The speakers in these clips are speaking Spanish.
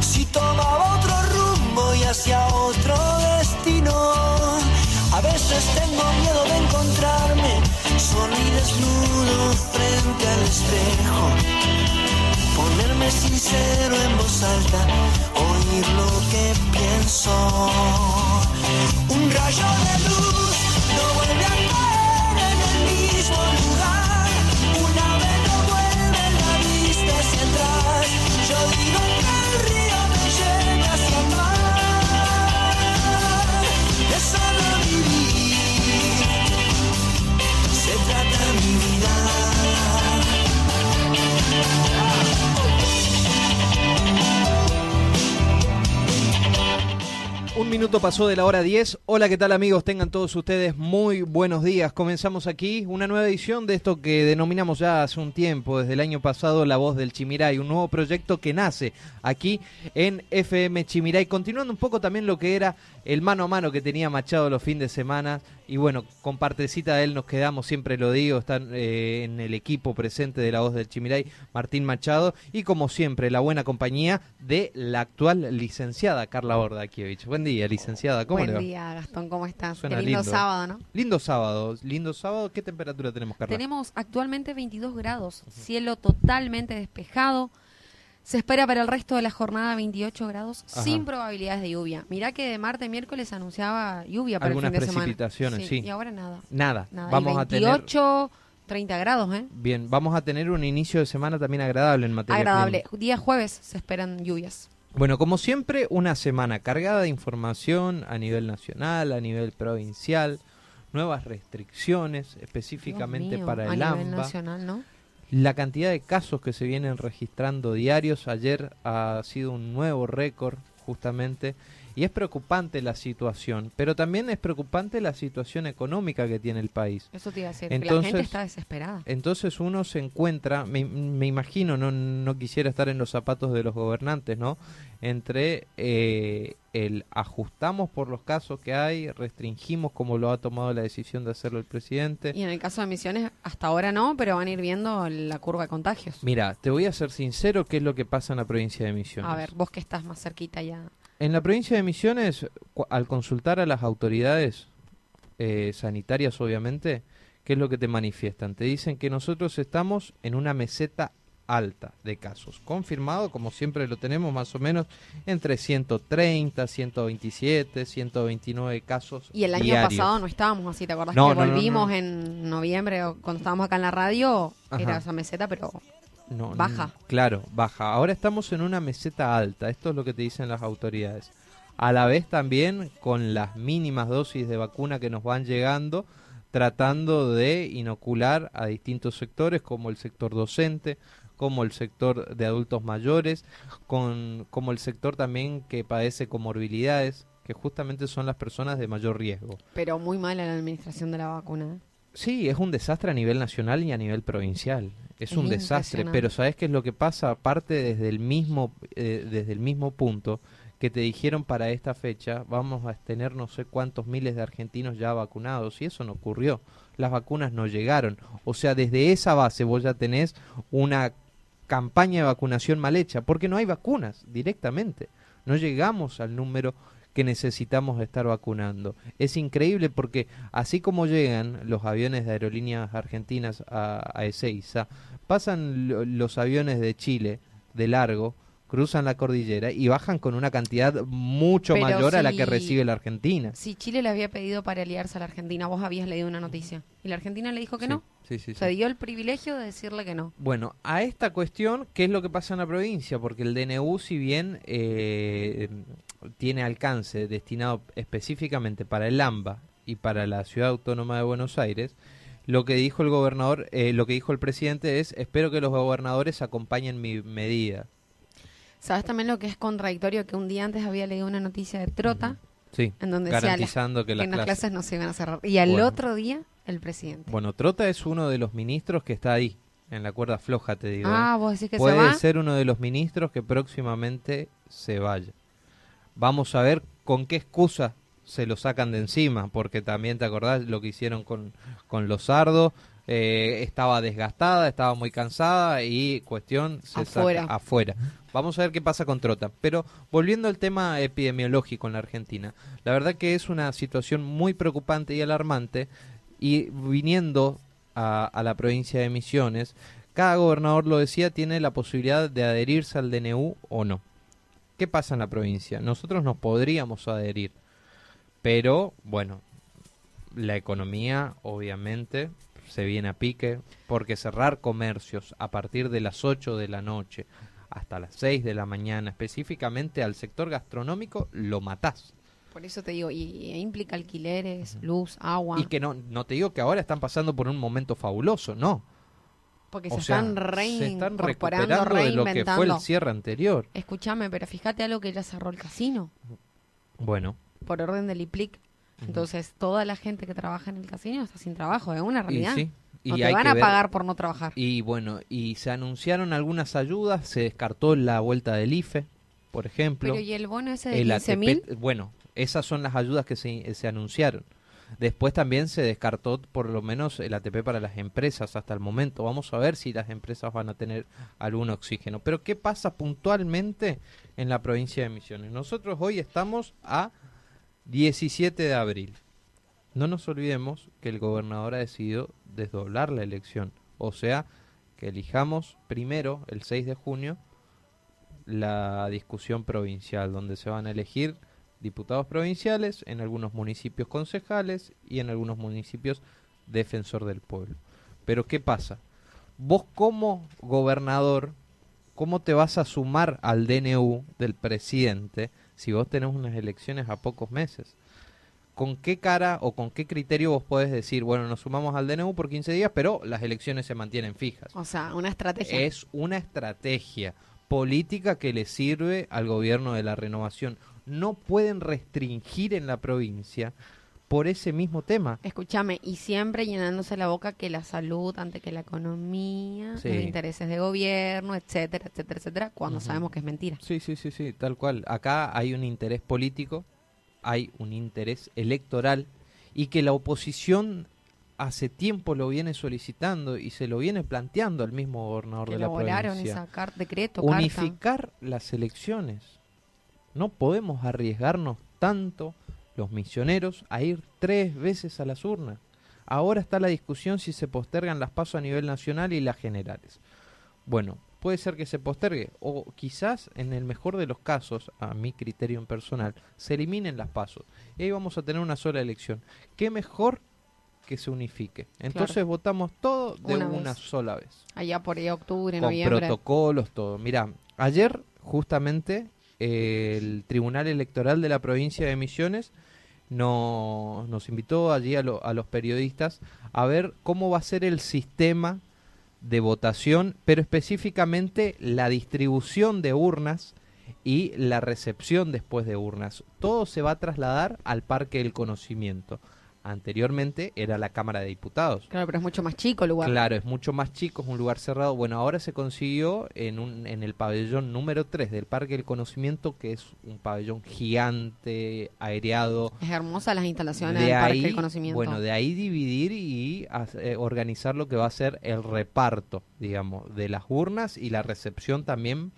Si tomaba otro rumbo y hacia otro destino. A veces tengo miedo de encontrarme solo y desnudo frente al espejo. Ponerme sincero en voz alta, oír lo que pienso. Un rayo de luz no vuelve a minuto pasó de la hora 10. Hola, ¿qué tal amigos? Tengan todos ustedes muy buenos días. Comenzamos aquí una nueva edición de esto que denominamos ya hace un tiempo, desde el año pasado, La Voz del Chimiray, un nuevo proyecto que nace aquí en FM Chimiray, continuando un poco también lo que era el mano a mano que tenía Machado los fines de semana. Y bueno, con partecita de él nos quedamos, siempre lo digo, están eh, en el equipo presente de La Voz del Chimiray, Martín Machado, y como siempre, la buena compañía de la actual licenciada Carla Bordakiewicz. Buen día, licenciada, ¿cómo le Buen va? día, Gastón, ¿cómo estás? Suena Qué lindo, lindo. sábado, ¿no? Lindo sábado, lindo sábado. ¿Qué temperatura tenemos, Carla? Tenemos actualmente 22 grados, cielo totalmente despejado. Se espera para el resto de la jornada 28 grados Ajá. sin probabilidades de lluvia. Mirá que de martes miércoles anunciaba lluvia para Algunas el fin de semana. precipitaciones, sí. Y ahora nada. Nada, vamos a tener 28, 30 grados, ¿eh? bien, vamos a tener un inicio de semana también agradable en materia Agradable. clima. Día jueves se esperan lluvias. Bueno, como siempre, una semana cargada de información a nivel nacional, a nivel provincial, nuevas restricciones específicamente mío, para a el nivel AMBA. nacional, ¿no? La cantidad de casos que se vienen registrando diarios, ayer ha sido un nuevo récord justamente, y es preocupante la situación, pero también es preocupante la situación económica que tiene el país. Eso te iba a decir. que la Entonces- gente está desesperada. Entonces uno se encuentra, me, me imagino, no, no quisiera estar en los zapatos de los gobernantes, ¿no? Entre eh, el ajustamos por los casos que hay, restringimos como lo ha tomado la decisión de hacerlo el presidente. Y en el caso de Misiones, hasta ahora no, pero van a ir viendo la curva de contagios. Mira, te voy a ser sincero qué es lo que pasa en la provincia de Misiones. A ver, vos que estás más cerquita ya. En la provincia de Misiones, al consultar a las autoridades eh, sanitarias, obviamente, ¿qué es lo que te manifiestan? Te dicen que nosotros estamos en una meseta alta de casos, confirmado, como siempre lo tenemos, más o menos entre 130, 127, 129 casos. Y el año diarios. pasado no estábamos así, ¿te acordás No, que no, volvimos no. en noviembre o cuando estábamos acá en la radio? Ajá. Era esa meseta, pero No, Baja. no, claro, baja. Ahora estamos en una meseta alta, esto es lo que te dicen las autoridades. A la vez también con las mínimas dosis de vacuna que nos van llegando, tratando de inocular a distintos sectores como el sector docente, como el sector de adultos mayores, con, como el sector también que padece comorbilidades, que justamente son las personas de mayor riesgo. pero muy mala la administración de la vacuna. Sí, es un desastre a nivel nacional y a nivel provincial. Es, Es un desastre, pero ¿sabes qué es lo que pasa? Aparte desde el mismo eh, desde el mismo punto que te dijeron para esta fecha vamos a tener no sé cuántos miles de argentinos ya vacunados y eso no ocurrió. Las vacunas no llegaron. O sea, desde esa base vos ya tenés una campaña de vacunación mal hecha porque no hay vacunas directamente. No llegamos al número que necesitamos estar vacunando. Es increíble porque así como llegan los aviones de aerolíneas argentinas a, a Ezeiza, pasan lo- los aviones de Chile de largo cruzan la cordillera y bajan con una cantidad mucho Pero mayor a la que recibe la Argentina. Si Chile le había pedido para aliarse a la Argentina, vos habías leído una noticia. Y la Argentina le dijo que Sí, no. Sí, sí, sí. Se dio el privilegio de decirle que no. Bueno, a esta cuestión, ¿qué es lo que pasa en la provincia? Porque el DNU, si bien eh, tiene alcance destinado específicamente para el AMBA y para la Ciudad Autónoma de Buenos Aires, lo que dijo el gobernador, eh, lo que dijo el presidente es, espero que los gobernadores acompañen mi medida. ¿Sabes también lo que es contradictorio? Que un día antes había leído una noticia de Trota Sí, en donde las- garantizando que que las las clases... no se iban a cerrar. Y al Bueno. otro día, el presidente. Bueno, Trota es uno de los ministros que está ahí, en la cuerda floja, te digo. ¿eh? ah, vos decís que Puede se va. ser uno de los ministros que próximamente se vaya. Vamos a ver con qué excusa se lo sacan de encima, porque también te acordás lo que hicieron con, con los sardos. Eh, estaba desgastada, estaba muy cansada y cuestión se Afuera. saca afuera. Vamos a ver qué pasa con Trota. Pero volviendo al tema epidemiológico en la Argentina, la verdad que es una situación muy preocupante y alarmante y viniendo a, a la provincia de Misiones, cada gobernador, lo decía, tiene la posibilidad de adherirse al DNU o no. ¿Qué pasa en la provincia? Nosotros nos podríamos adherir, pero bueno, la economía obviamente se viene a pique, porque cerrar comercios a partir de las 8 de la noche hasta las 6 de la mañana, específicamente al sector gastronómico, lo matás. Por eso te digo, y, y implica alquileres, luz, agua. Y que no, no te digo que ahora están pasando por un momento fabuloso, no. porque O se, sea, están se están recuperando de lo que fue el cierre anterior. Escúchame, pero fíjate algo que ya cerró el casino Bueno, por orden del IPLIC. Entonces, toda la gente que trabaja en el casino está sin trabajo, es una y realidad. sí. Y no te hay van a pagar por no trabajar. Y bueno, y se anunciaron algunas ayudas, se descartó la vuelta del IFE, por ejemplo. Pero ¿y el bono ese de el 15 ATP, mil? bueno, esas son las ayudas que se, se anunciaron. Después también se descartó por lo menos el ATP para las empresas hasta el momento. Vamos a ver si las empresas van a tener algún oxígeno. Pero ¿qué pasa puntualmente en la provincia de Misiones? Nosotros hoy estamos a 17 de abril. No nos olvidemos que el gobernador ha decidido desdoblar la elección. O sea, que elijamos primero, el 6 de junio, la discusión provincial, donde se van a elegir diputados provinciales, en algunos municipios concejales y en algunos municipios defensor del pueblo. Pero ¿qué pasa? Vos como gobernador, ¿cómo te vas a sumar al DNU del presidente si vos tenés unas elecciones a pocos meses? ¿Con qué cara o con qué criterio vos podés decir, bueno, nos sumamos al DNU por 15 días, pero las elecciones se mantienen fijas? O sea, una estrategia. Es una estrategia política que le sirve al gobierno de la renovación. No pueden restringir en la provincia por ese mismo tema. Escúchame, y siempre llenándose la boca que la salud, ante que la economía, Sí. los intereses de gobierno, etcétera, etcétera, etcétera, cuando sabemos que es mentira. Sí, sí, sí, sí, tal cual. Acá hay un interés político, hay un interés electoral y que la oposición hace tiempo lo viene solicitando y se lo viene planteando al mismo gobernador Que de la provincia. esa car- decreto, carta. unificar las elecciones. No podemos arriesgarnos tanto los misioneros a ir tres veces a las urnas. Ahora está la discusión si se postergan las pasos a nivel nacional y las generales. Bueno, puede ser que se postergue o quizás en el mejor de los casos, a mi criterio personal, se eliminen las pasos y ahí vamos a tener una sola elección. ¿Qué mejor que se unifique? Entonces votamos todo de Una una, vez. sola vez Allá por ahí, octubre, con noviembre. protocolos, todo. Mira, ayer justamente el Tribunal Electoral de la provincia de Misiones no- nos invitó allí a, lo- a los periodistas a ver cómo va a ser el sistema de votación, pero específicamente la distribución de urnas y la recepción después de urnas. Todo se va a trasladar al Parque del Conocimiento. Anteriormente era la Cámara de Diputados. Claro, pero es mucho más chico el lugar. Claro, es mucho más chico, es un lugar cerrado. Bueno, ahora se consiguió en, un, en el pabellón número 3 del Parque del Conocimiento, que es un pabellón gigante, aereado. Es hermosa las instalaciones De del Parque del Conocimiento. bueno, de ahí dividir y eh, organizar lo que va a ser el reparto, digamos, de las urnas y la recepción también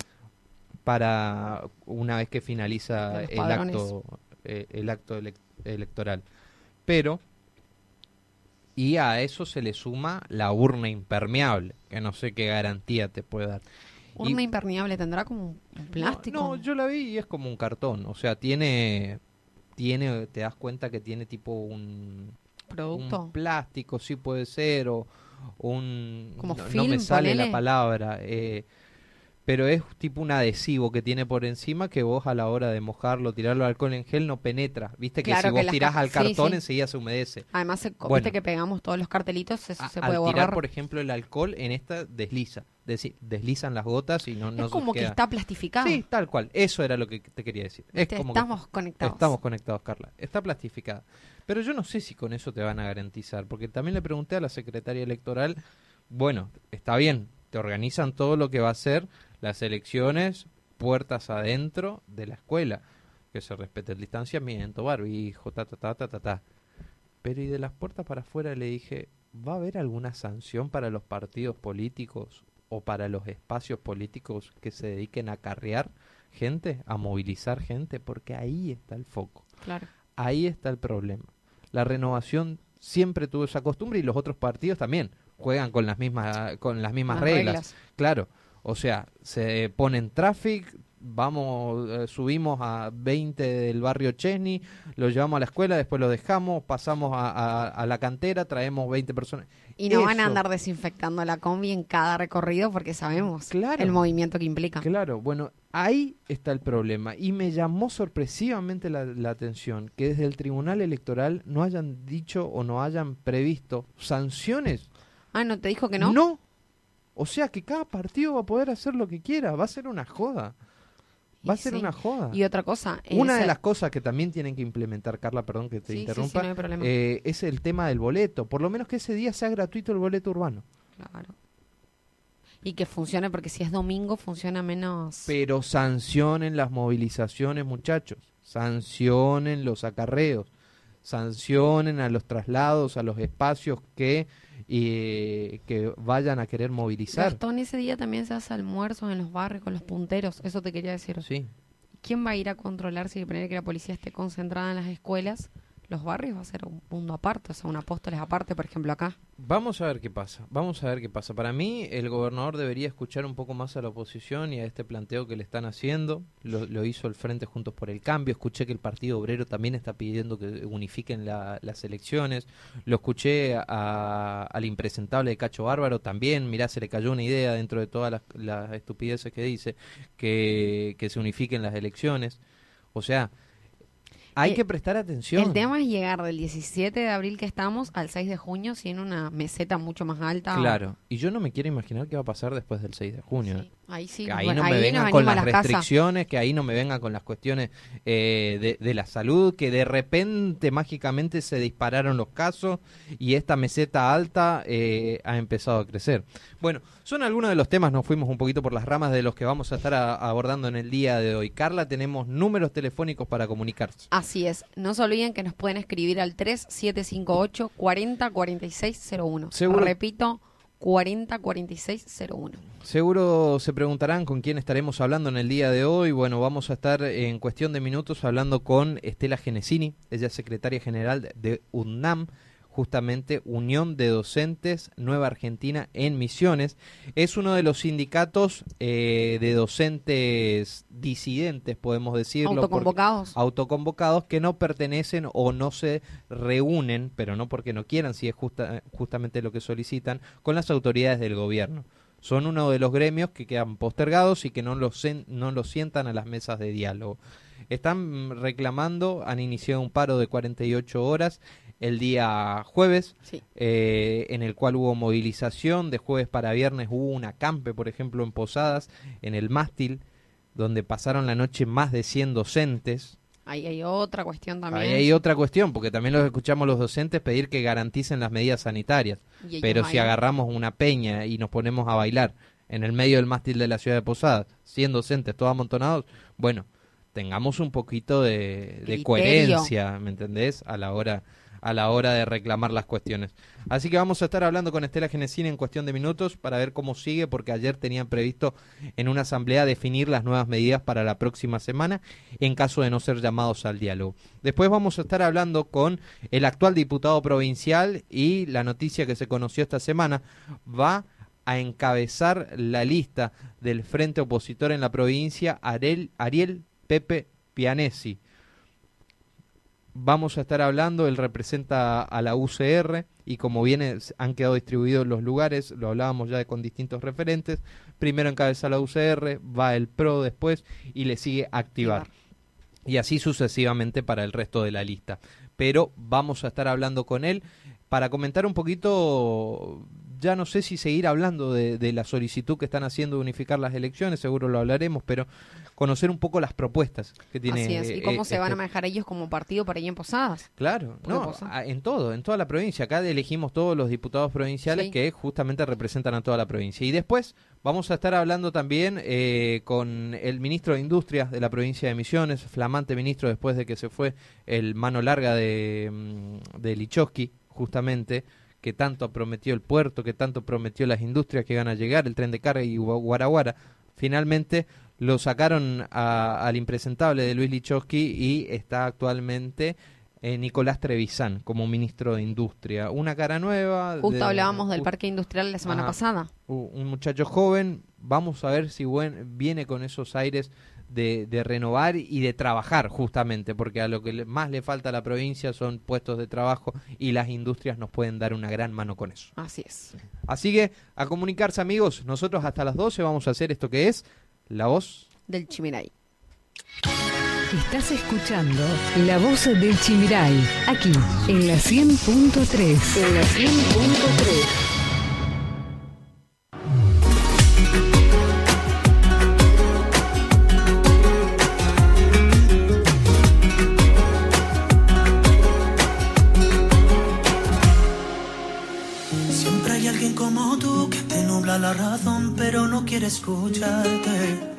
para una vez que finaliza el acto, eh, el acto elec- electoral. Pero y a eso se le suma la urna impermeable, que no sé qué garantía te puede dar. Urna impermeable tendrá como un plástico. No, no, yo la vi y es como un cartón. O sea, tiene, tiene, te das cuenta que tiene tipo un, producto. un plástico, sí puede ser, o un... Como no, no me sale la palabra. eh, pero es tipo un adhesivo que tiene por encima que vos a la hora de mojarlo, tirarlo al alcohol en gel no penetra. Viste que Claro si que vos tirás al cartón sí. enseguida se humedece. Además, se, Bueno. viste que pegamos todos los cartelitos, eso A- se al puede tirar, borrar. por ejemplo, el alcohol en esta desliza. Deci- deslizan las gotas y no, no es como que está plastificado. Sí, tal cual. Eso era lo que te quería decir. Es que- estamos conectados. Estamos conectados, Carla. Está plastificada. Pero yo no sé si con eso te van a garantizar, porque también le pregunté a la secretaria electoral, bueno, está bien, te organizan todo lo que va a ser las elecciones puertas adentro de la escuela, que se respete el distanciamiento, barbijo, ta, ta, ta, ta, ta, ta. Pero y de las puertas para afuera le dije, ¿va a haber alguna sanción para los partidos políticos o para los espacios políticos que se dediquen a acarrear gente, a movilizar gente? Porque ahí está el foco. Claro. Ahí está el problema. La renovación siempre tuvo esa costumbre y los otros partidos también juegan con las mismas con las mismas Las reglas. reglas. Claro, o sea, se ponen traffic, vamos eh, subimos a 20 del barrio Chesney, lo llevamos a la escuela, después lo dejamos, pasamos a, a- a la cantera, traemos 20 personas. Y no van a andar desinfectando la combi en cada recorrido porque sabemos Claro. el movimiento que implica. Claro, bueno, ahí está el problema. Y me llamó sorpresivamente la, la atención que desde el Tribunal Electoral no hayan dicho o no hayan previsto sanciones. Ah, ¿no te dijo que no? No. O sea que cada partido va a poder hacer lo que quiera. Va a ser una joda. Va a ser sí. una joda. Y otra cosa. Una de las cosas que también tienen que implementar, Carla, perdón que te Sí, sí, sí, interrumpa, no eh, es el tema del boleto. Por lo menos que ese día sea gratuito el boleto urbano. Claro. Y que funcione, porque si es domingo funciona menos. Pero sancionen las movilizaciones, muchachos. Sancionen los acarreos. Sancionen a los traslados, a los espacios que, eh, que vayan a querer movilizar. Gastón, ese día también se hace almuerzos en los barrios con los punteros. Eso te quería decir. Sí. ¿Quién va a ir a controlar si que la policía esté concentrada en las escuelas? Los barrios va a ser un mundo aparte, o sea, un apóstoles aparte, por ejemplo, acá. Vamos a ver qué pasa, vamos a ver qué pasa. Para mí, el gobernador debería escuchar un poco más a la oposición y a este planteo que le están haciendo. Lo, hizo el Frente Juntos por el Cambio. Escuché que el Partido Obrero también está pidiendo que unifiquen la- las elecciones. Lo escuché a- al impresentable de Cacho Bárbaro también. Mirá, se le cayó una idea dentro de todas las, las estupideces que dice, que se unifiquen las elecciones. O sea, hay Eh, que prestar atención. El tema es llegar del 17 de abril que estamos al 6 de junio sin una meseta mucho más alta. Claro, y yo no me quiero imaginar qué va a pasar después del 6 de junio. Sí, ahí sí. Que ahí no me vengan con las restricciones, que ahí no me vengan con las cuestiones eh, de, de la salud, que de repente mágicamente se dispararon los casos y esta meseta alta eh, ha empezado a crecer. Bueno, son algunos de los temas, nos fuimos un poquito por las ramas de los que vamos a estar a- abordando en el día de hoy. Carla, tenemos números telefónicos para comunicarse. Así es. No se olviden que nos pueden escribir al 3758 404601. Seguro. Repito, 404601. Seguro se preguntarán con quién estaremos hablando en el día de hoy. Bueno, vamos a estar en cuestión de minutos hablando con Estela Genesini, ella es secretaria general de UNAM, justamente Unión de Docentes Nueva Argentina en Misiones. Es uno de los sindicatos eh, de docentes disidentes, podemos decirlo. porque- Autoconvocados. autoconvocados que no pertenecen o no se reúnen, pero no porque no quieran, si es justa- justamente lo que solicitan, con las autoridades del gobierno. Son uno de los gremios que quedan postergados y que no los, no los sientan a las mesas de diálogo. Están reclamando, han iniciado un paro de 48 horas el día jueves, Sí. eh, en el cual hubo movilización, de jueves para viernes hubo un acampe, por ejemplo, en Posadas, en el mástil, donde pasaron la noche más de 100 docentes. Ahí hay otra cuestión también. Ahí hay otra cuestión, porque también los escuchamos los docentes pedir que garanticen las medidas sanitarias. Pero si agarramos una peña y nos ponemos a bailar en el medio del mástil de la ciudad de Posadas, 100 docentes todos amontonados, bueno, tengamos un poquito de, de coherencia, ¿me entendés? A la hora a la hora de reclamar las cuestiones. Así que vamos a estar hablando con Estela Genesini en cuestión de minutos para ver cómo sigue, porque ayer tenían previsto en una asamblea definir las nuevas medidas para la próxima semana en caso de no ser llamados al diálogo. Después vamos a estar hablando con el actual diputado provincial y la noticia que se conoció esta semana va a encabezar la lista del frente opositor en la provincia Ariel, Ariel Pepe Pianesi. Vamos a estar hablando, él representa a la UCR y como viene, han quedado distribuidos los lugares, lo hablábamos ya con distintos referentes, primero encabeza la UCR, va el PRO después y le sigue activar. Y así sucesivamente para el resto de la lista. Pero vamos a estar hablando con él para comentar un poquito ya no sé si seguir hablando de, la solicitud que están haciendo de unificar las elecciones, seguro lo hablaremos, pero conocer un poco las propuestas que tiene. Así es, y cómo se van a este manejar ellos como partido para ir en Posadas. Claro, no, en todo, en toda la provincia. Acá elegimos todos los diputados provinciales que justamente representan a toda la provincia. Y después vamos a estar hablando también eh, con el ministro de Industria de la provincia de Misiones, flamante ministro después de que se fue el mano larga de, mm, de Lichowski, justamente que tanto prometió el puerto, que tanto prometió las industrias que van a llegar, el tren de carga y Guaraguara. Finalmente lo sacaron al impresentable de Luis Lichowski y está actualmente eh, Nicolás Trevisan como ministro de Industria. Una cara nueva. Justo hablábamos del parque industrial la semana pasada. Un muchacho joven, vamos a ver si buen, viene con esos aires de, renovar y de trabajar justamente, porque a lo que más le falta a la provincia son puestos de trabajo y las industrias nos pueden dar una gran mano con eso. Así es. Así que a comunicarse amigos, nosotros hasta las 12 vamos a hacer esto que es la voz del Chimiray. Estás escuchando La Voz del Chimiray, aquí en la 100.3. En la 100.3. escucharte.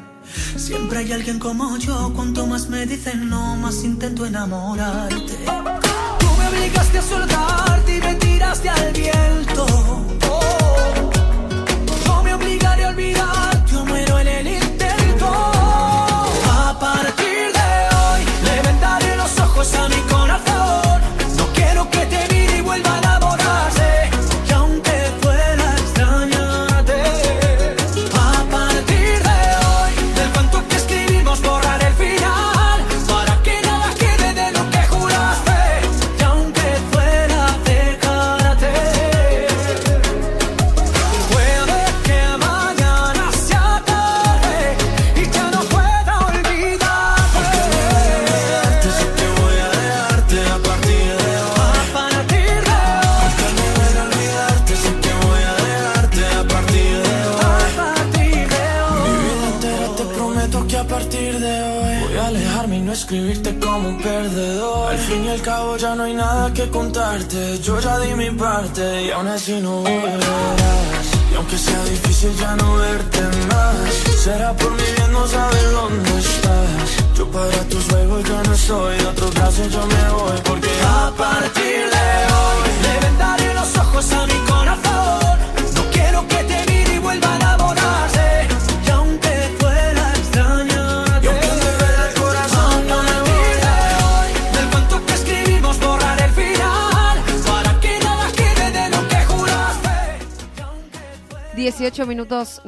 Siempre hay alguien como yo, cuanto más me dicen no, más intento enamorarte. Tú me obligaste a soltarte y me tiraste al viento. No me obligaré a olvidar,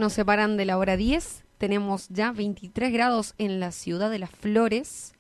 nos separan de la hora 10. Tenemos ya 23 grados en la ciudad de Las Flores.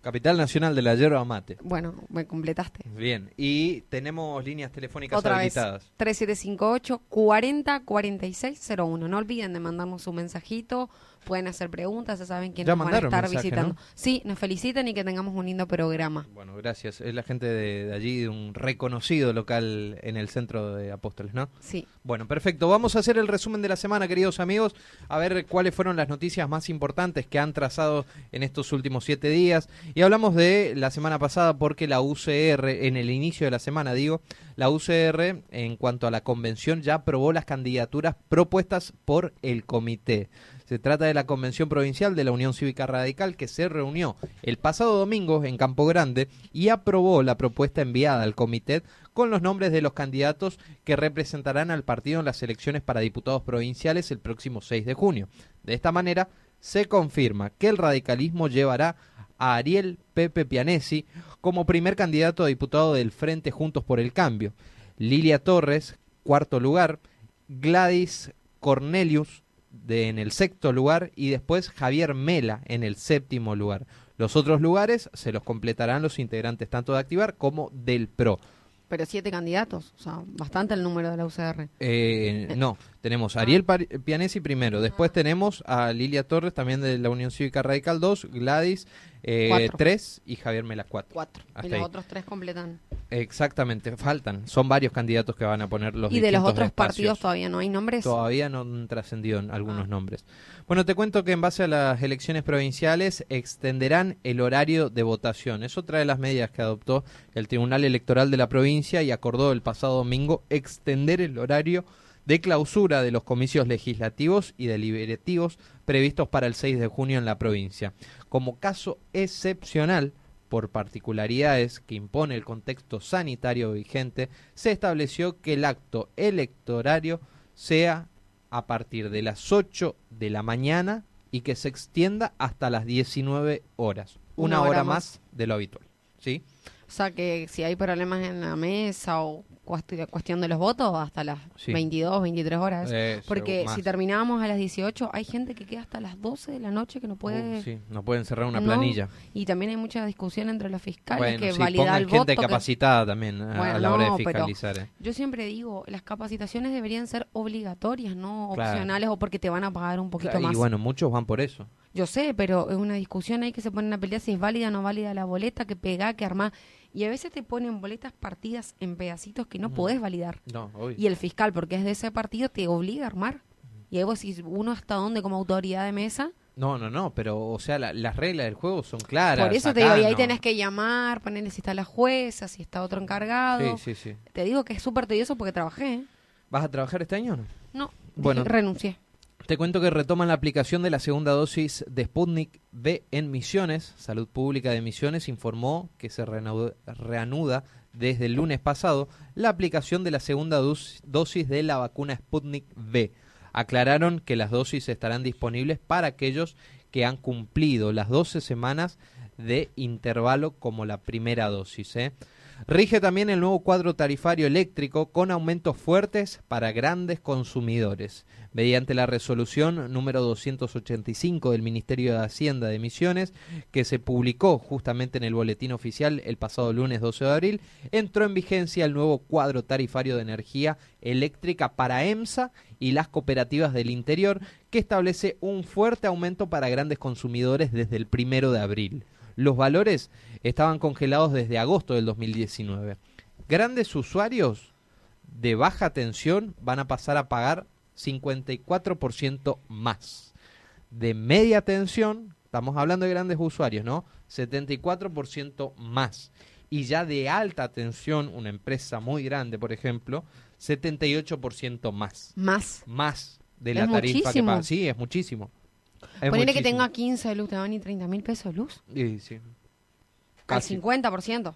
Capital Nacional de la Yerba Mate. Bueno, me completaste. Bien, y tenemos líneas telefónicas Otra habilitadas. Vez, 3758 40 4601. No olviden de mandarnos un mensajito pueden hacer preguntas, ya saben quiénes van a estar visitando. Sí, nos feliciten y que tengamos un lindo programa. Bueno, gracias. Es la gente de, allí, de un reconocido local en el centro de Apóstoles, ¿no? Sí. Bueno, perfecto. Vamos a hacer el resumen de la semana, queridos amigos, a ver cuáles fueron las noticias más importantes que han trazado en estos últimos siete días. Y hablamos de la semana pasada porque la UCR, en el inicio de la semana, digo, la UCR, en cuanto a la convención, ya aprobó las candidaturas propuestas por el comité. Se trata de la Convención Provincial de la Unión Cívica Radical que se reunió el pasado domingo en Campo Grande y aprobó la propuesta enviada al comité con los nombres de los candidatos que representarán al partido en las elecciones para diputados provinciales el próximo 6 de junio. De esta manera, se confirma que el radicalismo llevará a Ariel Pepe Pianesi como primer candidato a diputado del Frente Juntos por el Cambio. Lilia Torres, cuarto lugar, Gladys Cornelius de, en el sexto lugar y después Javier Mela en el séptimo lugar. Los otros lugares se los completarán los integrantes tanto de Activar como del PRO. Pero siete candidatos, o sea, bastante el número de la UCR. Eh, no, tenemos a Ariel Pianesi primero, después tenemos a Lilia Torres, también de la Unión Cívica Radical 2, Gladys eh, 3 y Javier Mela 4. 4. Y los otros tres completan. Exactamente, faltan. Son varios candidatos que van a poner los Y de los otros partidos todavía no hay nombres. Todavía no han trascendido algunos ah. nombres. Bueno, te cuento que en base a las elecciones provinciales extenderán el horario de votación. Es otra de las medidas que adoptó el Tribunal Electoral de la provincia y acordó el pasado domingo extender el horario de clausura de los comicios legislativos y deliberativos previstos para el 6 de junio en la provincia. Como caso excepcional, por particularidades que impone el contexto sanitario vigente, se estableció que el acto electorario sea a partir de las 8 de la mañana y que se extienda hasta las 19 horas, una, hora, más. de lo habitual. ¿sí? O sea que si hay problemas en la mesa o cuestión de los votos hasta las 22, 23 horas. Porque si terminábamos a las 18, hay gente que queda hasta las 12 de la noche que no puede... sí, no pueden cerrar una planilla. Y también hay mucha discusión entre los fiscales que valida el gente capacitada también a, la hora de fiscalizar. Eh. Yo siempre digo, las capacitaciones deberían ser obligatorias, no opcionales o porque te van a pagar un poquito más. Y bueno, muchos van por eso. Yo sé, pero es una discusión ahí que se pone a pelear si es válida o no válida la boleta, que pega, que arma. Y a veces te ponen boletas partidas en pedacitos que no podés validar. y el fiscal, porque es de ese partido, te obliga a armar. Y ahí vos si uno hasta dónde como autoridad de mesa. No, no, no, pero o sea, las reglas del juego son claras. Por eso te digo, y ahí tenés que llamar, ponerle si está la jueza, si está otro encargado. Sí, sí, sí. Te digo que es súper tedioso porque trabajé. ¿eh? ¿Vas a trabajar este año o no? No, bueno, renuncié. Te cuento que retoman la aplicación de la segunda dosis de Sputnik V en Misiones. Salud Pública de Misiones informó que se reanuda desde el lunes pasado la aplicación de la segunda dosis de la vacuna Sputnik V. Aclararon que las dosis estarán disponibles para aquellos que han cumplido las 12 semanas de intervalo como la primera dosis. ¿eh? Rige también el nuevo cuadro tarifario eléctrico con aumentos fuertes para grandes consumidores. Mediante la resolución número 285 del Ministerio de Hacienda de Misiones, que se publicó justamente en el boletín oficial el pasado lunes 12 de abril, entró en vigencia el nuevo cuadro tarifario de energía eléctrica para EMSA y las cooperativas del interior, que establece un fuerte aumento para grandes consumidores desde el primero de abril. Los valores estaban congelados desde agosto del 2019. Grandes usuarios de baja tensión van a pasar a pagar 54% más. De media tensión, estamos hablando de grandes usuarios, ¿no? 74% más. Y ya de alta tensión, una empresa muy grande, por ejemplo, 78% más. Más. Más de la tarifa que paga. Sí, es muchísimo. Ponele que tenga 15 de luz, ¿te van a ir 30 mil pesos de luz? Sí, sí. Al 50%.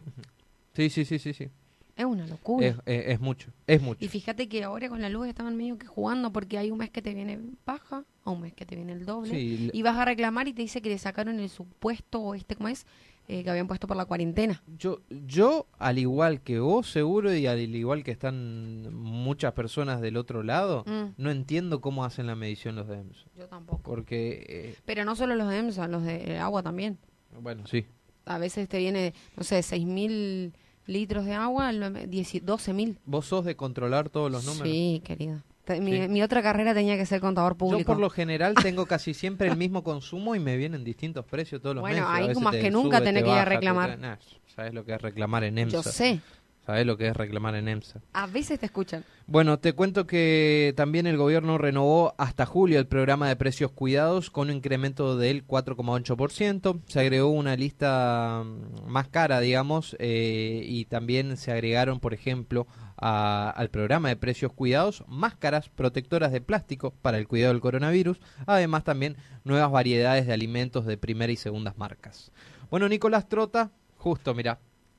Sí, sí, sí, sí, sí. Es una locura. Es, mucho, es mucho. Y fíjate que ahora con la luz estaban medio que jugando porque hay un mes que te viene baja, o un mes que te viene el doble, y vas a reclamar y te dice que le sacaron el supuesto, o este, ¿cómo es? Eh, que habían puesto por la cuarentena. Yo, yo, al igual que vos, seguro, y al igual que están muchas personas del otro lado, mm. no entiendo cómo hacen la medición los de EMSA. Yo tampoco. Porque... Eh, Pero no solo los de EMSA, los de agua también. Bueno, sí. A veces te viene, no sé, seis mil litros de agua, 12 mil. ¿Vos sos de controlar todos los números? Sí, querida. Mi, otra carrera tenía que ser contador público. Yo por lo general tengo casi siempre el mismo consumo y me vienen distintos precios todos los meses. Bueno, ahí más que nunca tenés que ir a reclamar. ¿Sabes lo que es reclamar en EMSA? Yo sé. ¿Sabes lo que es reclamar en EMSA? A veces te escuchan. Bueno, te cuento que también el gobierno renovó hasta julio el programa de precios cuidados con un incremento del 4,8%. Se agregó una lista mm, más cara, digamos, eh, y también se agregaron, por ejemplo, al programa de precios cuidados máscaras protectoras de plástico para el cuidado del coronavirus, además también nuevas variedades de alimentos de primera y segundas marcas. Bueno, Nicolás Trota, justo, mira,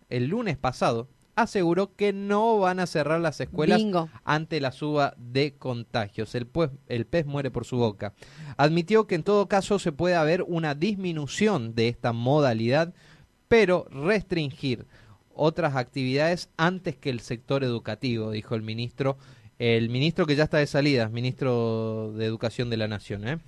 el lunes pasado aseguró que no van a cerrar las escuelas ante la suba de contagios. El, el pez muere por su boca. Admitió que en todo caso se puede haber una disminución de esta modalidad, pero restringir otras actividades antes que el sector educativo, dijo el ministro el ministro que ya está de salida, ministro de Educación de la Nación. ¿eh?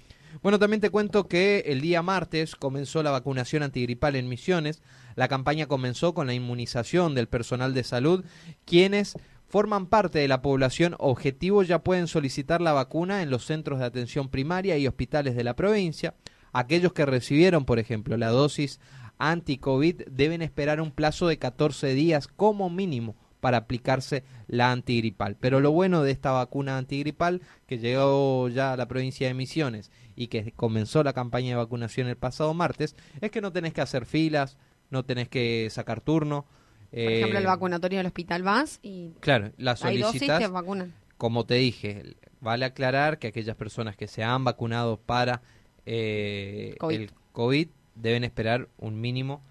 Bueno, también te cuento que el día martes comenzó la vacunación antigripal en Misiones. La campaña comenzó con la inmunización del personal de salud, quienes forman parte de la población objetivo ya pueden solicitar la vacuna en los centros de atención primaria y hospitales de la provincia. Aquellos que recibieron, por ejemplo, la dosis anti-COVID deben esperar un plazo de 14 días como mínimo para aplicarse la antigripal. Pero lo bueno de esta vacuna antigripal que llegó ya a la provincia de Misiones y que comenzó la campaña de vacunación el pasado martes es que no tenés que hacer filas, no tenés que sacar turno, por ejemplo, el eh, vacunatorio del hospital vas y claro, la solicitas, te vacunan. Como te dije, vale aclarar que aquellas personas que se han vacunado para eh, el COVID deben esperar un mínimo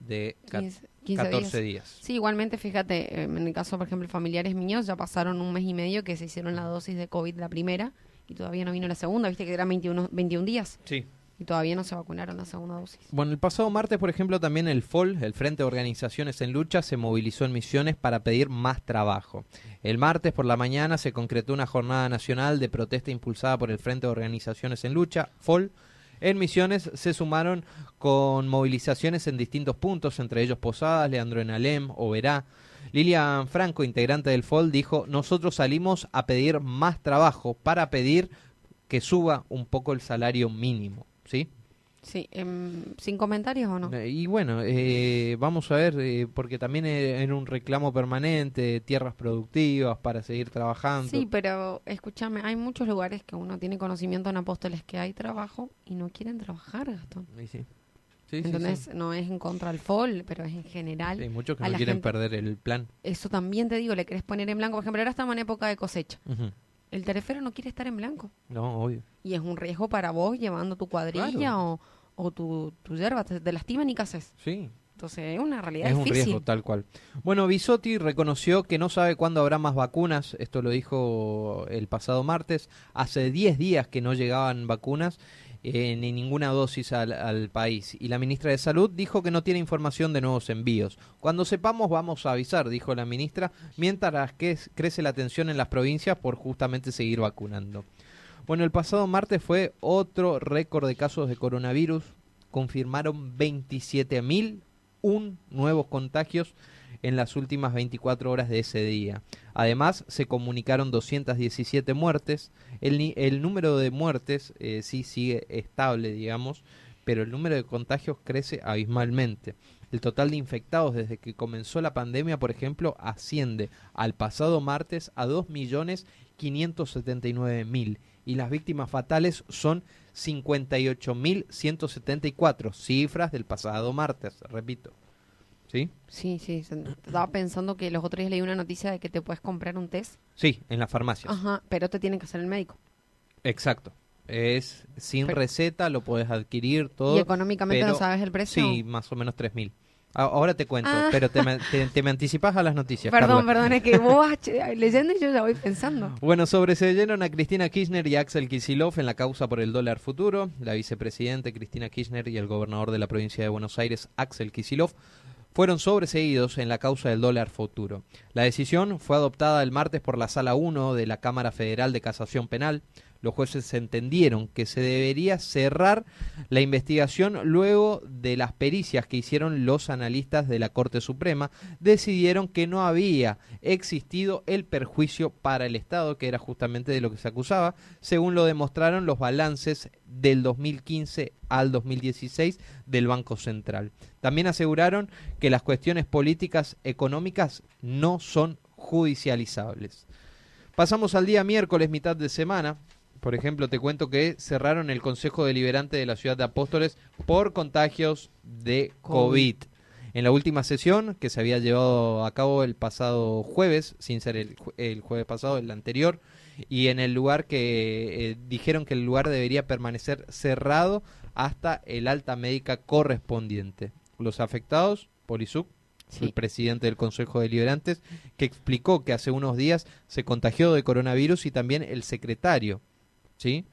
de 14 días. Sí, igualmente, fíjate, em, en el caso, por ejemplo, familiares míos, ya pasaron un mes y medio que se hicieron la dosis de COVID la primera y todavía no vino la segunda, viste que eran 21, 21 días. Sí y todavía no se vacunaron la segunda dosis. Bueno, el pasado martes, por ejemplo, también el FOL, el Frente de Organizaciones en Lucha, se movilizó en Misiones para pedir más trabajo. El martes por la mañana se concretó una jornada nacional de protesta impulsada por el Frente de Organizaciones en Lucha, FOL. En Misiones se sumaron con movilizaciones en distintos puntos, entre ellos Posadas, Leandro Enalem, Oberá. Lilian Franco, integrante del FOL, dijo, nosotros salimos a pedir más trabajo para pedir que suba un poco el salario mínimo. ¿Sí? Sí, em, sin comentarios o no. Eh, y bueno, eh, vamos a ver, eh, porque también en un reclamo permanente, tierras productivas para seguir trabajando. Sí, pero escúchame, hay muchos lugares que uno tiene conocimiento en Apóstoles que hay trabajo y no quieren trabajar, Gastón. Sí, sí. Entonces no es en contra del FOL, pero es en general. Hay muchos que no quieren perder el plan. Eso también te digo, le querés poner en blanco. Por ejemplo, ahora estamos en época de cosecha el terefero no quiere estar en blanco. No, obvio. Y es un riesgo para vos llevando tu cuadrilla o, o, tu, tu yerba. Te, lastiman y qué haces. Sí. Entonces es una realidad es un riesgo tal cual. Bueno, Bisotti reconoció que no sabe cuándo habrá más vacunas. Esto lo dijo el pasado martes. Hace 10 días que no llegaban vacunas eh, ni ninguna dosis al, país. Y la ministra de Salud dijo que no tiene información de nuevos envíos. Cuando sepamos vamos a avisar, dijo la ministra, mientras que crece la tensión en las provincias por justamente seguir vacunando. Bueno, el pasado martes fue otro récord de casos de coronavirus. Confirmaron 27.001 nuevos contagios en las últimas 24 horas de ese día. Además, se comunicaron 217 muertes. El, número de muertes eh, sí sigue estable, digamos, pero el número de contagios crece abismalmente. El total de infectados desde que comenzó la pandemia, por ejemplo, asciende al pasado martes a 2.579.000 y las víctimas fatales son 58.174, cifras del pasado martes, repito. ¿Sí? Sí, sí. Estaba pensando que los otros días leí una noticia de que te puedes comprar un test. Sí, en las farmacias. Ajá, pero te tiene que hacer el médico. Exacto. Es sin receta, lo puedes adquirir todo. ¿Y económicamente no sabes el precio? Sí, más o menos 3.000. Ahora te cuento, ah. pero te me, te, anticipas a las noticias. Perdón, perdón, es que vos leyendo y yo ya voy pensando. Bueno, sobre se llenaron a Cristina Kirchner y Axel Kicillof en la causa por el dólar futuro. La vicepresidente Cristina Kirchner y el gobernador de la provincia de Buenos Aires, Axel Kicillof, fueron sobreseídos en la causa del dólar futuro. La decisión fue adoptada el martes por la Sala 1 de la Cámara Federal de Casación Penal. Los jueces entendieron que se debería cerrar la investigación luego de las pericias que hicieron los analistas de la Corte Suprema. Decidieron que no había existido el perjuicio para el Estado, que era justamente de lo que se acusaba, según lo demostraron los balances del 2015 al 2016 del Banco Central. También aseguraron que las cuestiones políticas económicas no son judicializables. Pasamos al día miércoles, mitad de semana. Por ejemplo, te cuento que cerraron el Consejo Deliberante de la Ciudad de Apóstoles por contagios de COVID. En la última sesión, que se había llevado a cabo el pasado jueves, sin ser el, el jueves pasado, el anterior, y en el lugar que eh, dijeron que el lugar debería permanecer cerrado hasta el alta médica correspondiente. Los afectados, Polisuk, el presidente del Consejo de Deliberantes, que explicó que hace unos días se contagió de coronavirus y también el secretario, ¿sí?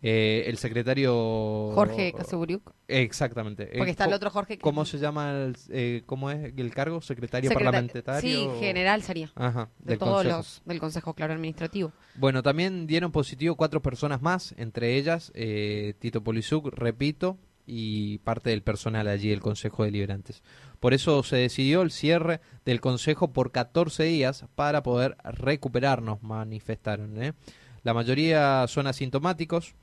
Eh, el secretario... Jorge Caseburiuk. Exactamente. Porque está el otro Jorge. ¿Cómo se llama el, eh, cómo es el cargo? Secretario parlamentario. Sí, general sería. Ajá, de todos los del Consejo Claro Administrativo. Bueno, también dieron positivo cuatro personas más, entre ellas eh, Tito Polizuk, repito, y parte del personal allí del Consejo de Liberantes. Por eso se decidió el cierre del Consejo por 14 días para poder recuperarnos, manifestaron. ¿eh? La mayoría son asintomáticos,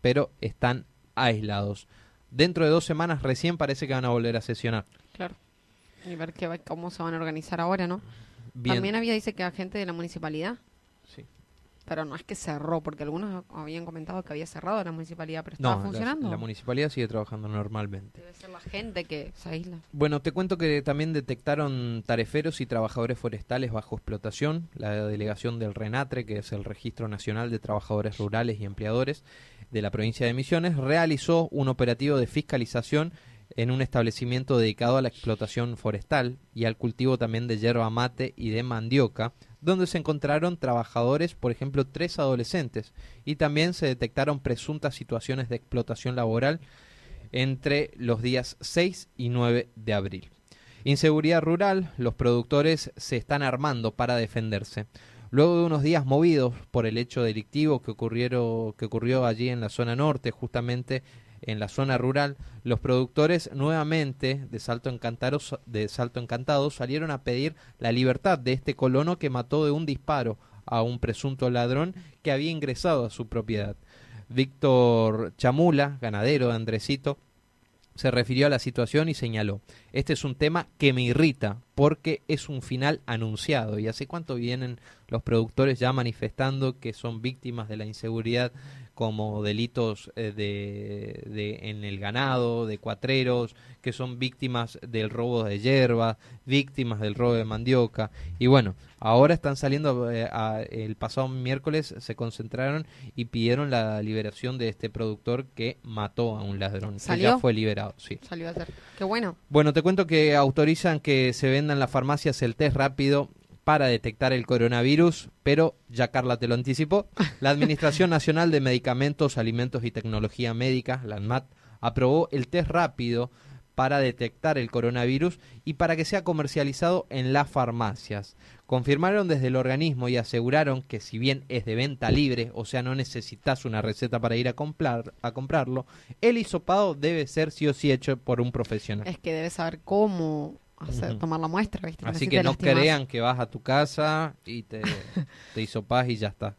pero están aislados. Dentro de dos semanas recién parece que van a volver a sesionar. Claro. Y ver qué, cómo se van a organizar ahora, ¿no? También había, dice que gente de la municipalidad pero no es que cerró, porque algunos habían comentado que había cerrado la municipalidad, pero estaba funcionando. La, la municipalidad sigue trabajando normalmente. Debe ser la gente que se aísla. Bueno, te cuento que también detectaron tareferos y trabajadores forestales bajo explotación. La delegación del RENATRE, que es el Registro Nacional de Trabajadores Rurales y Empleadores de la provincia de Misiones, realizó un operativo de fiscalización en un establecimiento dedicado a la explotación forestal y al cultivo también de yerba mate y de mandioca, donde se encontraron trabajadores, por ejemplo, tres adolescentes, y también se detectaron presuntas situaciones de explotación laboral entre los días 6 y 9 de abril. Inseguridad rural, los productores se están armando para defenderse. Luego de unos días movidos por el hecho delictivo que, ocurrieron, que ocurrió allí en la zona norte, justamente en la zona rural, los productores nuevamente de Salto, Encantado, de Salto Encantado salieron a pedir la libertad de este colono que mató de un disparo a un presunto ladrón que había ingresado a su propiedad. Víctor Chamula, ganadero de Andresito, se refirió a la situación y señaló, este es un tema que me irrita porque es un final anunciado y hace cuánto vienen los productores ya manifestando que son víctimas de la inseguridad como delitos eh, de, de, en el ganado, de cuatreros, que son víctimas del robo de hierba, víctimas del robo de mandioca. Y bueno, ahora están saliendo, eh, el pasado miércoles se concentraron y pidieron la liberación de este productor que mató a un ladrón. ¿Salió? ya fue liberado, sí. Salió a Qué bueno. Bueno, te cuento que autorizan que se vendan en las farmacias el test rápido para detectar el coronavirus, pero ya Carla te lo anticipó, la Administración Nacional de Medicamentos, Alimentos y Tecnología Médica, la ANMAT, aprobó el test rápido para detectar el coronavirus y para que sea comercializado en las farmacias. Confirmaron desde el organismo y aseguraron que si bien es de venta libre, o sea, no necesitas una receta para ir a, comprar, a comprarlo, el hisopado debe ser sí o sí hecho por un profesional. Es que debe saber cómo tomar la muestra. Así que no crean que vas a tu casa y te, te hizo paz y ya está.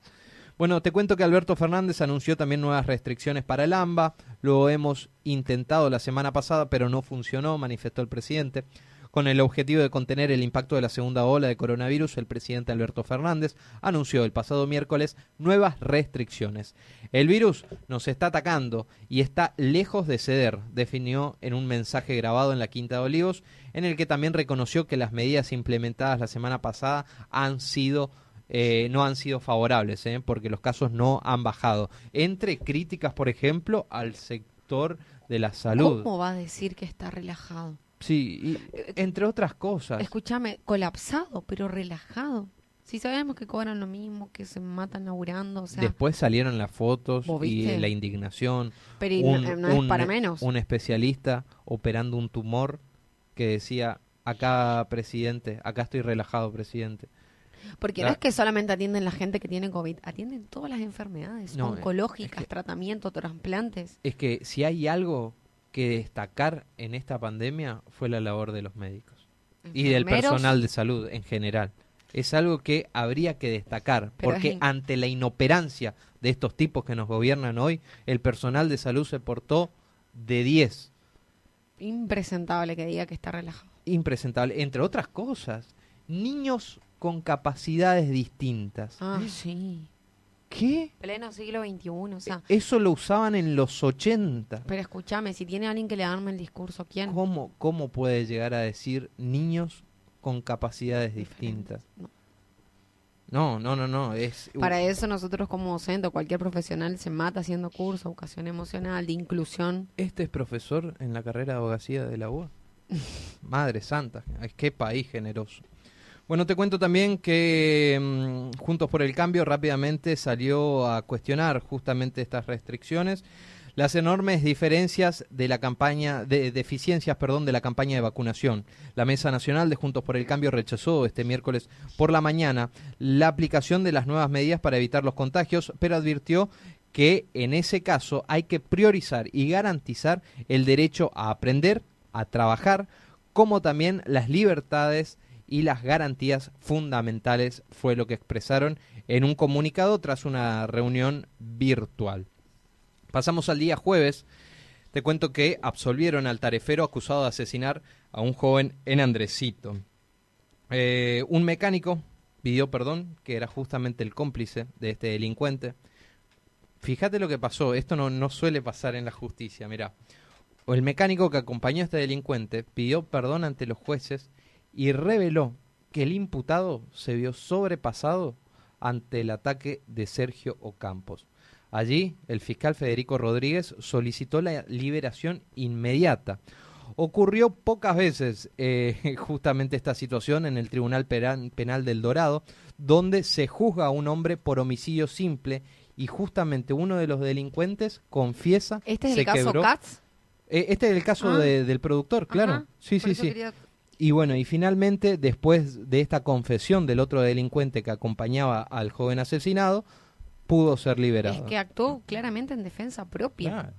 Bueno, te cuento que Alberto Fernández anunció también nuevas restricciones para el AMBA. Lo hemos intentado la semana pasada, pero no funcionó, manifestó el presidente. Con el objetivo de contener el impacto de la segunda ola de coronavirus, el presidente Alberto Fernández anunció el pasado miércoles nuevas restricciones. El virus nos está atacando y está lejos de ceder, definió en un mensaje grabado en la Quinta de Olivos, en el que también reconoció que las medidas implementadas la semana pasada han sido eh, no han sido favorables, eh, porque los casos no han bajado. Entre críticas, por ejemplo, al sector de la salud. ¿Cómo va a decir que está relajado? Sí, y, eh, entre otras cosas. Escúchame, colapsado, pero relajado. Si sabemos que cobran lo mismo, que se matan laburando, o sea... Después salieron las fotos y la indignación. Pero no, es para menos. Un especialista operando un tumor que decía, acá presidente, acá estoy relajado presidente. Porque no es que solamente atienden la gente que tiene COVID, atienden todas las enfermedades oncológicas, tratamientos, trasplantes. Es que si hay algo que destacar en esta pandemia fue la labor de los médicos y del personal de salud en general. Es algo que habría que destacar, porque ante la inoperancia de estos tipos que nos gobiernan hoy, el personal de salud se portó de 10. Impresentable que diga que está relajado. Impresentable, entre otras cosas. Niños con capacidades distintas. Ah, sí. ¿Qué? Pleno siglo XXI, o sea. E, eso lo usaban en los 80. Pero escúchame, si tiene alguien que le arme el discurso, ¿quién? ¿Cómo, cómo puede llegar a decir niños con capacidades distintas? No. No, no, no, Es... Para eso nosotros como docente, cualquier profesional se mata haciendo curso, educación emocional, de inclusión. ¿Este es profesor en la carrera de abogacía de la UA? Madre santa, qué país generoso. Bueno, te cuento también que mm, Juntos por el Cambio rápidamente salió a cuestionar justamente estas restricciones las enormes diferencias de la campaña de deficiencias, perdón, de la campaña de vacunación. La Mesa Nacional de Juntos por el Cambio rechazó este miércoles por la mañana la aplicación de las nuevas medidas para evitar los contagios, pero advirtió que en ese caso hay que priorizar y garantizar el derecho a aprender, a trabajar, como también las libertades y las garantías fundamentales, fue lo que expresaron en un comunicado tras una reunión virtual. Pasamos al día jueves. Te cuento que absolvieron al tarefero acusado de asesinar a un joven en Andresito. Eh, un mecánico pidió perdón, que era justamente el cómplice de este delincuente. Fíjate lo que pasó, esto no, no suele pasar en la justicia, mira. El mecánico que acompañó a este delincuente pidió perdón ante los jueces y reveló que el imputado se vio sobrepasado ante el ataque de Sergio Ocampos. Allí, el fiscal Federico Rodríguez solicitó la liberación inmediata. Ocurrió pocas veces eh, justamente esta situación en el Tribunal Penal del Dorado, donde se juzga a un hombre por homicidio simple y justamente uno de los delincuentes confiesa. ¿Este es el caso Katz? Eh, este es el caso ah. del productor, claro. sí, sí, sí. Y bueno, y finalmente, después de esta confesión del otro delincuente que acompañaba al joven asesinado, pudo ser liberado. Es que actuó claramente en defensa propia.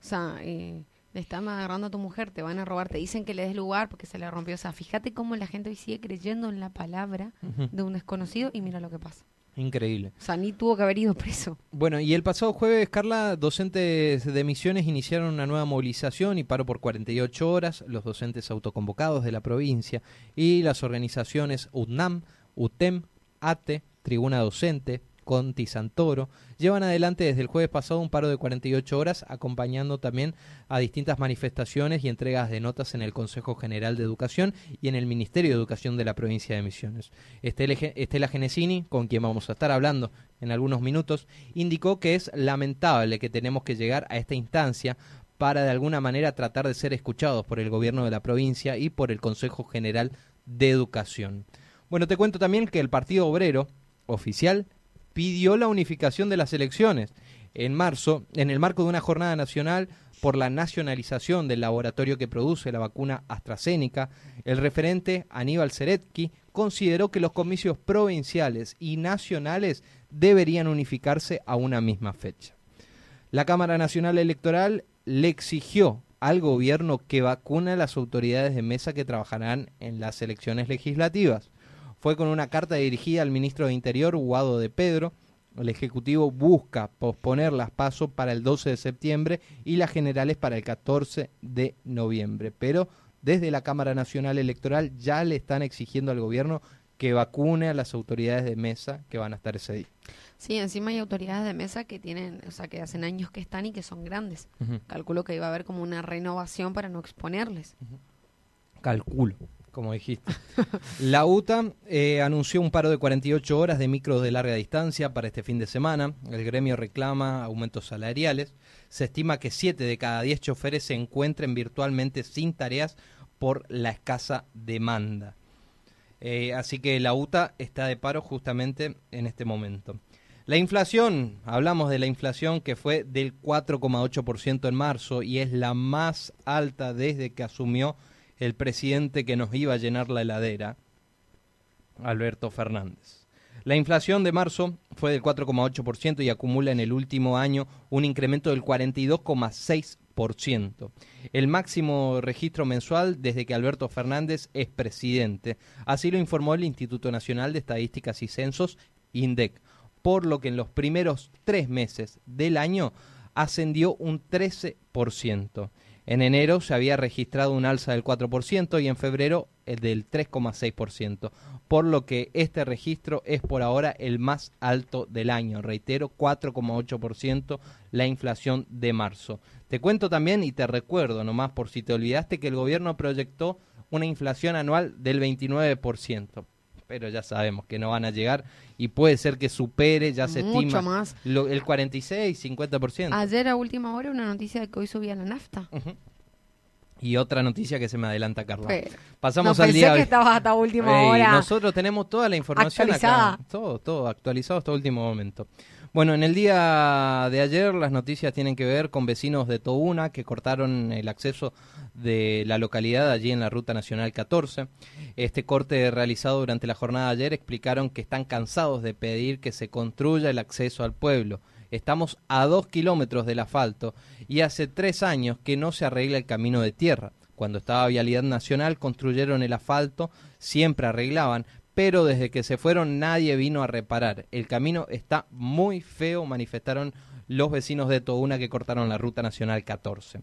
O sea, eh, le están agarrando a tu mujer, te van a robar, te dicen que le des lugar porque se le rompió. O sea, fíjate cómo la gente hoy sigue creyendo en la palabra de un desconocido y mira lo que pasa. Increíble. Ni tuvo que haber ido preso. Bueno, y el pasado jueves, Carla, docentes de Misiones iniciaron una nueva movilización y paro por 48 horas. Los docentes autoconvocados de la provincia y las organizaciones UTNAM, UTEM, ATE, Tribuna Docente, Conti Santoro, llevan adelante desde el jueves pasado un paro de 48 horas, acompañando también a distintas manifestaciones y entregas de notas en el Consejo General de Educación y en el Ministerio de Educación de la provincia de Misiones. Estela Genesini, con quien vamos a estar hablando en algunos minutos, indicó que es lamentable que tenemos que llegar a esta instancia para de alguna manera tratar de ser escuchados por el gobierno de la provincia y por el Consejo General de Educación. Bueno, te cuento también que el Partido Obrero oficial pidió la unificación de las elecciones. En marzo, en el marco de una jornada nacional por la nacionalización del laboratorio que produce la vacuna AstraZeneca, el referente Aníbal Zeretki consideró que los comicios provinciales y nacionales deberían unificarse a una misma fecha. La Cámara Nacional Electoral le exigió al gobierno que vacune a las autoridades de mesa que trabajarán en las elecciones legislativas fue con una carta dirigida al ministro de Interior, Guado de Pedro. El Ejecutivo busca posponer las pasos para el 12 de septiembre y las generales para el 14 de noviembre. Pero desde la Cámara Nacional Electoral ya le están exigiendo al gobierno que vacune a las autoridades de mesa que van a estar ese día. Sí, encima hay autoridades de mesa que tienen, o sea, que hacen años que están y que son grandes. Calculo que iba a haber como una renovación para no exponerles. Calculo como dijiste. La UTA eh, anunció un paro de 48 horas de micros de larga distancia para este fin de semana. El gremio reclama aumentos salariales. Se estima que 7 de cada 10 choferes se encuentren virtualmente sin tareas por la escasa demanda. Eh, así que la UTA está de paro justamente en este momento. La inflación, hablamos de la inflación que fue del 4,8% en marzo y es la más alta desde que asumió el presidente que nos iba a llenar la heladera, Alberto Fernández. La inflación de marzo fue del 4,8% y acumula en el último año un incremento del 42,6%, el máximo registro mensual desde que Alberto Fernández es presidente. Así lo informó el Instituto Nacional de Estadísticas y Censos, INDEC, por lo que en los primeros tres meses del año ascendió un 13%. En enero se había registrado un alza del 4% y en febrero el del 3,6%, por lo que este registro es por ahora el más alto del año. Reitero, 4,8% la inflación de marzo. Te cuento también y te recuerdo nomás por si te olvidaste que el gobierno proyectó una inflación anual del 29% pero ya sabemos que no van a llegar y puede ser que supere, ya se estima más. el 46, 50%. Ayer a última hora una noticia de que hoy subía la nafta. Y otra noticia que se me adelanta, Carla. Pasamos al día. que estabas hasta última hora. Nosotros tenemos toda la información acá. Todo, todo actualizado hasta último momento. Bueno, en el día de ayer las noticias tienen que ver con vecinos de Touna que cortaron el acceso de la localidad allí en la Ruta Nacional 14. Este corte realizado durante la jornada de ayer explicaron que están cansados de pedir que se construya el acceso al pueblo Estamos a dos kilómetros del asfalto y hace tres años que no se arregla el camino de tierra. Cuando estaba Vialidad Nacional construyeron el asfalto, siempre arreglaban, pero desde que se fueron nadie vino a reparar. El camino está muy feo, manifestaron los vecinos de Touna que cortaron la Ruta Nacional 14.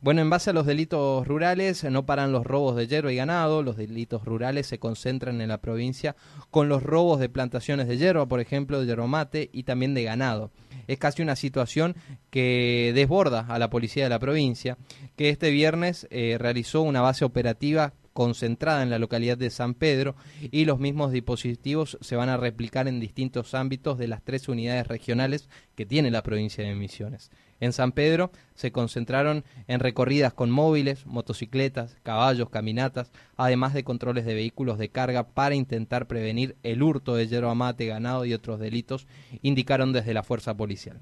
Bueno, en base a los delitos rurales, no paran los robos de hierba y ganado. Los delitos rurales se concentran en la provincia con los robos de plantaciones de hierba, por ejemplo, de mate y también de ganado. Es casi una situación que desborda a la policía de la provincia, que este viernes eh, realizó una base operativa concentrada en la localidad de San Pedro y los mismos dispositivos se van a replicar en distintos ámbitos de las tres unidades regionales que tiene la provincia de Misiones. En San Pedro se concentraron en recorridas con móviles, motocicletas, caballos, caminatas, además de controles de vehículos de carga para intentar prevenir el hurto de yerba mate, ganado y otros delitos, indicaron desde la fuerza policial.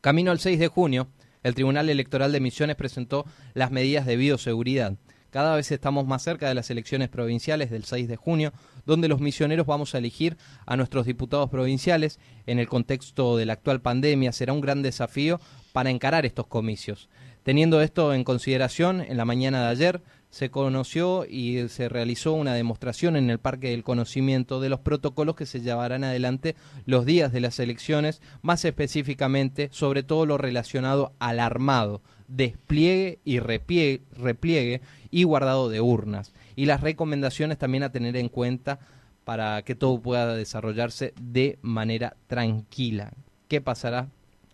Camino al 6 de junio, el Tribunal Electoral de Misiones presentó las medidas de bioseguridad cada vez estamos más cerca de las elecciones provinciales del 6 de junio, donde los misioneros vamos a elegir a nuestros diputados provinciales. En el contexto de la actual pandemia será un gran desafío para encarar estos comicios. Teniendo esto en consideración, en la mañana de ayer se conoció y se realizó una demostración en el Parque del Conocimiento de los protocolos que se llevarán adelante los días de las elecciones, más específicamente sobre todo lo relacionado al armado, despliegue y repliegue y guardado de urnas. Y las recomendaciones también a tener en cuenta para que todo pueda desarrollarse de manera tranquila. ¿Qué pasará?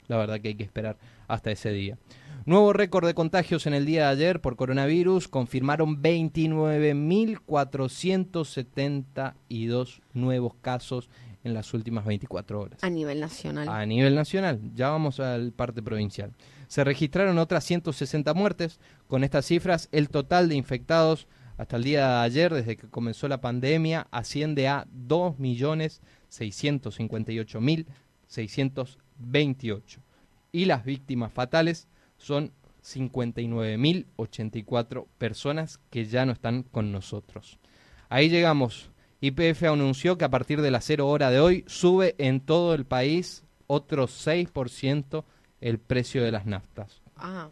La verdad que hay que esperar hasta ese día. Nuevo récord de contagios en el día de ayer por coronavirus. Confirmaron 29.472 nuevos casos en las últimas 24 horas. A nivel nacional. A nivel nacional. Ya vamos al parte provincial. Se registraron otras 160 muertes. Con estas cifras, el total de infectados hasta el día de ayer, desde que comenzó la pandemia, asciende a 2.658.628. Y las víctimas fatales son 59.084 personas que ya no están con nosotros. Ahí llegamos. IPF anunció que a partir de la cero hora de hoy sube en todo el país otro 6% el precio de las naftas. Ah,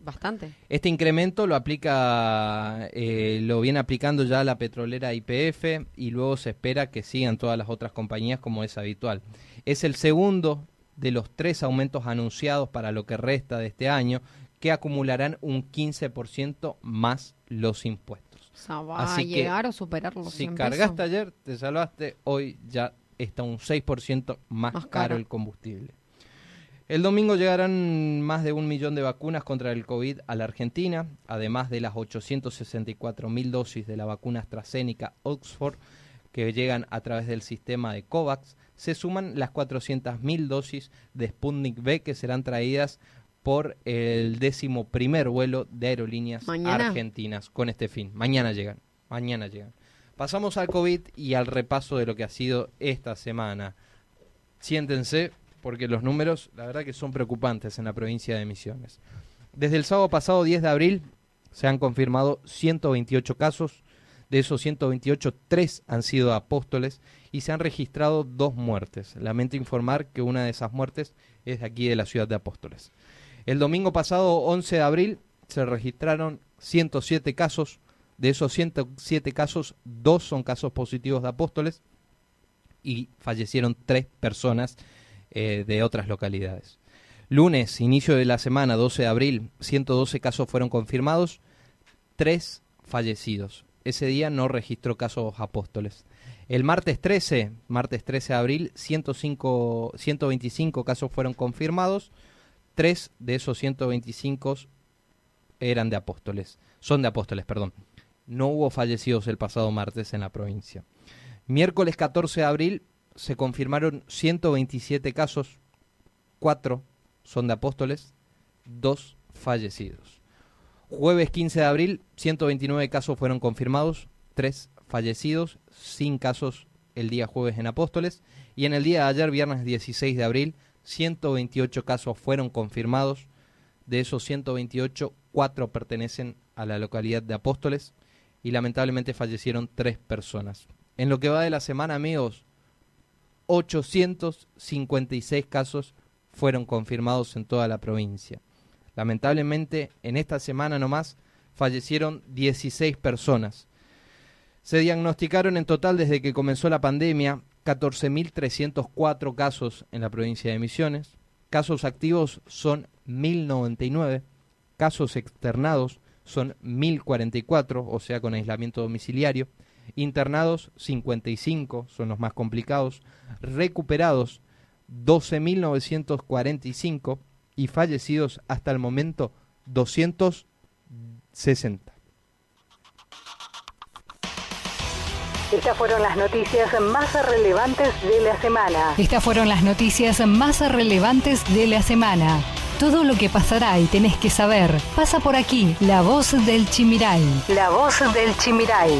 bastante. Este incremento lo aplica, eh, lo viene aplicando ya la petrolera IPF y luego se espera que sigan todas las otras compañías como es habitual. Es el segundo de los tres aumentos anunciados para lo que resta de este año que acumularán un 15% más los impuestos. O sea, va a llegar a superar los Si cargaste ayer, te salvaste, hoy ya está un 6% más, más caro el combustible. El domingo llegarán más de un millón de vacunas contra el COVID a la Argentina, además de las 864 mil dosis de la vacuna AstraZeneca Oxford que llegan a través del sistema de COVAX, se suman las 400 mil dosis de Sputnik V que serán traídas por el décimo primer vuelo de aerolíneas argentinas con este fin. Mañana llegan, mañana llegan. Pasamos al COVID y al repaso de lo que ha sido esta semana. Siéntense, porque los números, la verdad que son preocupantes en la provincia de Misiones. Desde el sábado pasado, 10 de abril, se han confirmado 128 casos, de esos 128, 3 han sido apóstoles y se han registrado dos muertes. Lamento informar que una de esas muertes es de aquí de la ciudad de Apóstoles. El domingo pasado, 11 de abril, se registraron 107 casos. De esos 107 casos, dos son casos positivos de apóstoles y fallecieron tres personas eh, de otras localidades. Lunes, inicio de la semana, 12 de abril, 112 casos fueron confirmados, tres fallecidos. Ese día no registró casos apóstoles. El martes 13, martes 13 de abril, 105, 125 casos fueron confirmados, tres de esos 125 eran de apóstoles, son de apóstoles, perdón. No hubo fallecidos el pasado martes en la provincia. Miércoles 14 de abril, se confirmaron 127 casos, 4 son de apóstoles, 2 fallecidos. Jueves 15 de abril, 129 casos fueron confirmados, 3 fallecidos, sin casos el día jueves en Apóstoles. Y en el día de ayer, viernes 16 de abril, 128 casos fueron confirmados. De esos 128, 4 pertenecen a la localidad de Apóstoles y lamentablemente fallecieron 3 personas. En lo que va de la semana, amigos, 856 casos fueron confirmados en toda la provincia. Lamentablemente, en esta semana nomás fallecieron 16 personas. Se diagnosticaron en total desde que comenzó la pandemia 14.304 casos en la provincia de Misiones. Casos activos son 1.099. Casos externados son 1.044, o sea, con aislamiento domiciliario. Internados 55, son los más complicados. Recuperados 12.945 y fallecidos hasta el momento 260. Estas fueron las noticias más relevantes de la semana. Estas fueron las noticias más relevantes de la semana. Todo lo que pasará y tenés que saber pasa por aquí. La voz del Chimiray. La voz del Chimiray.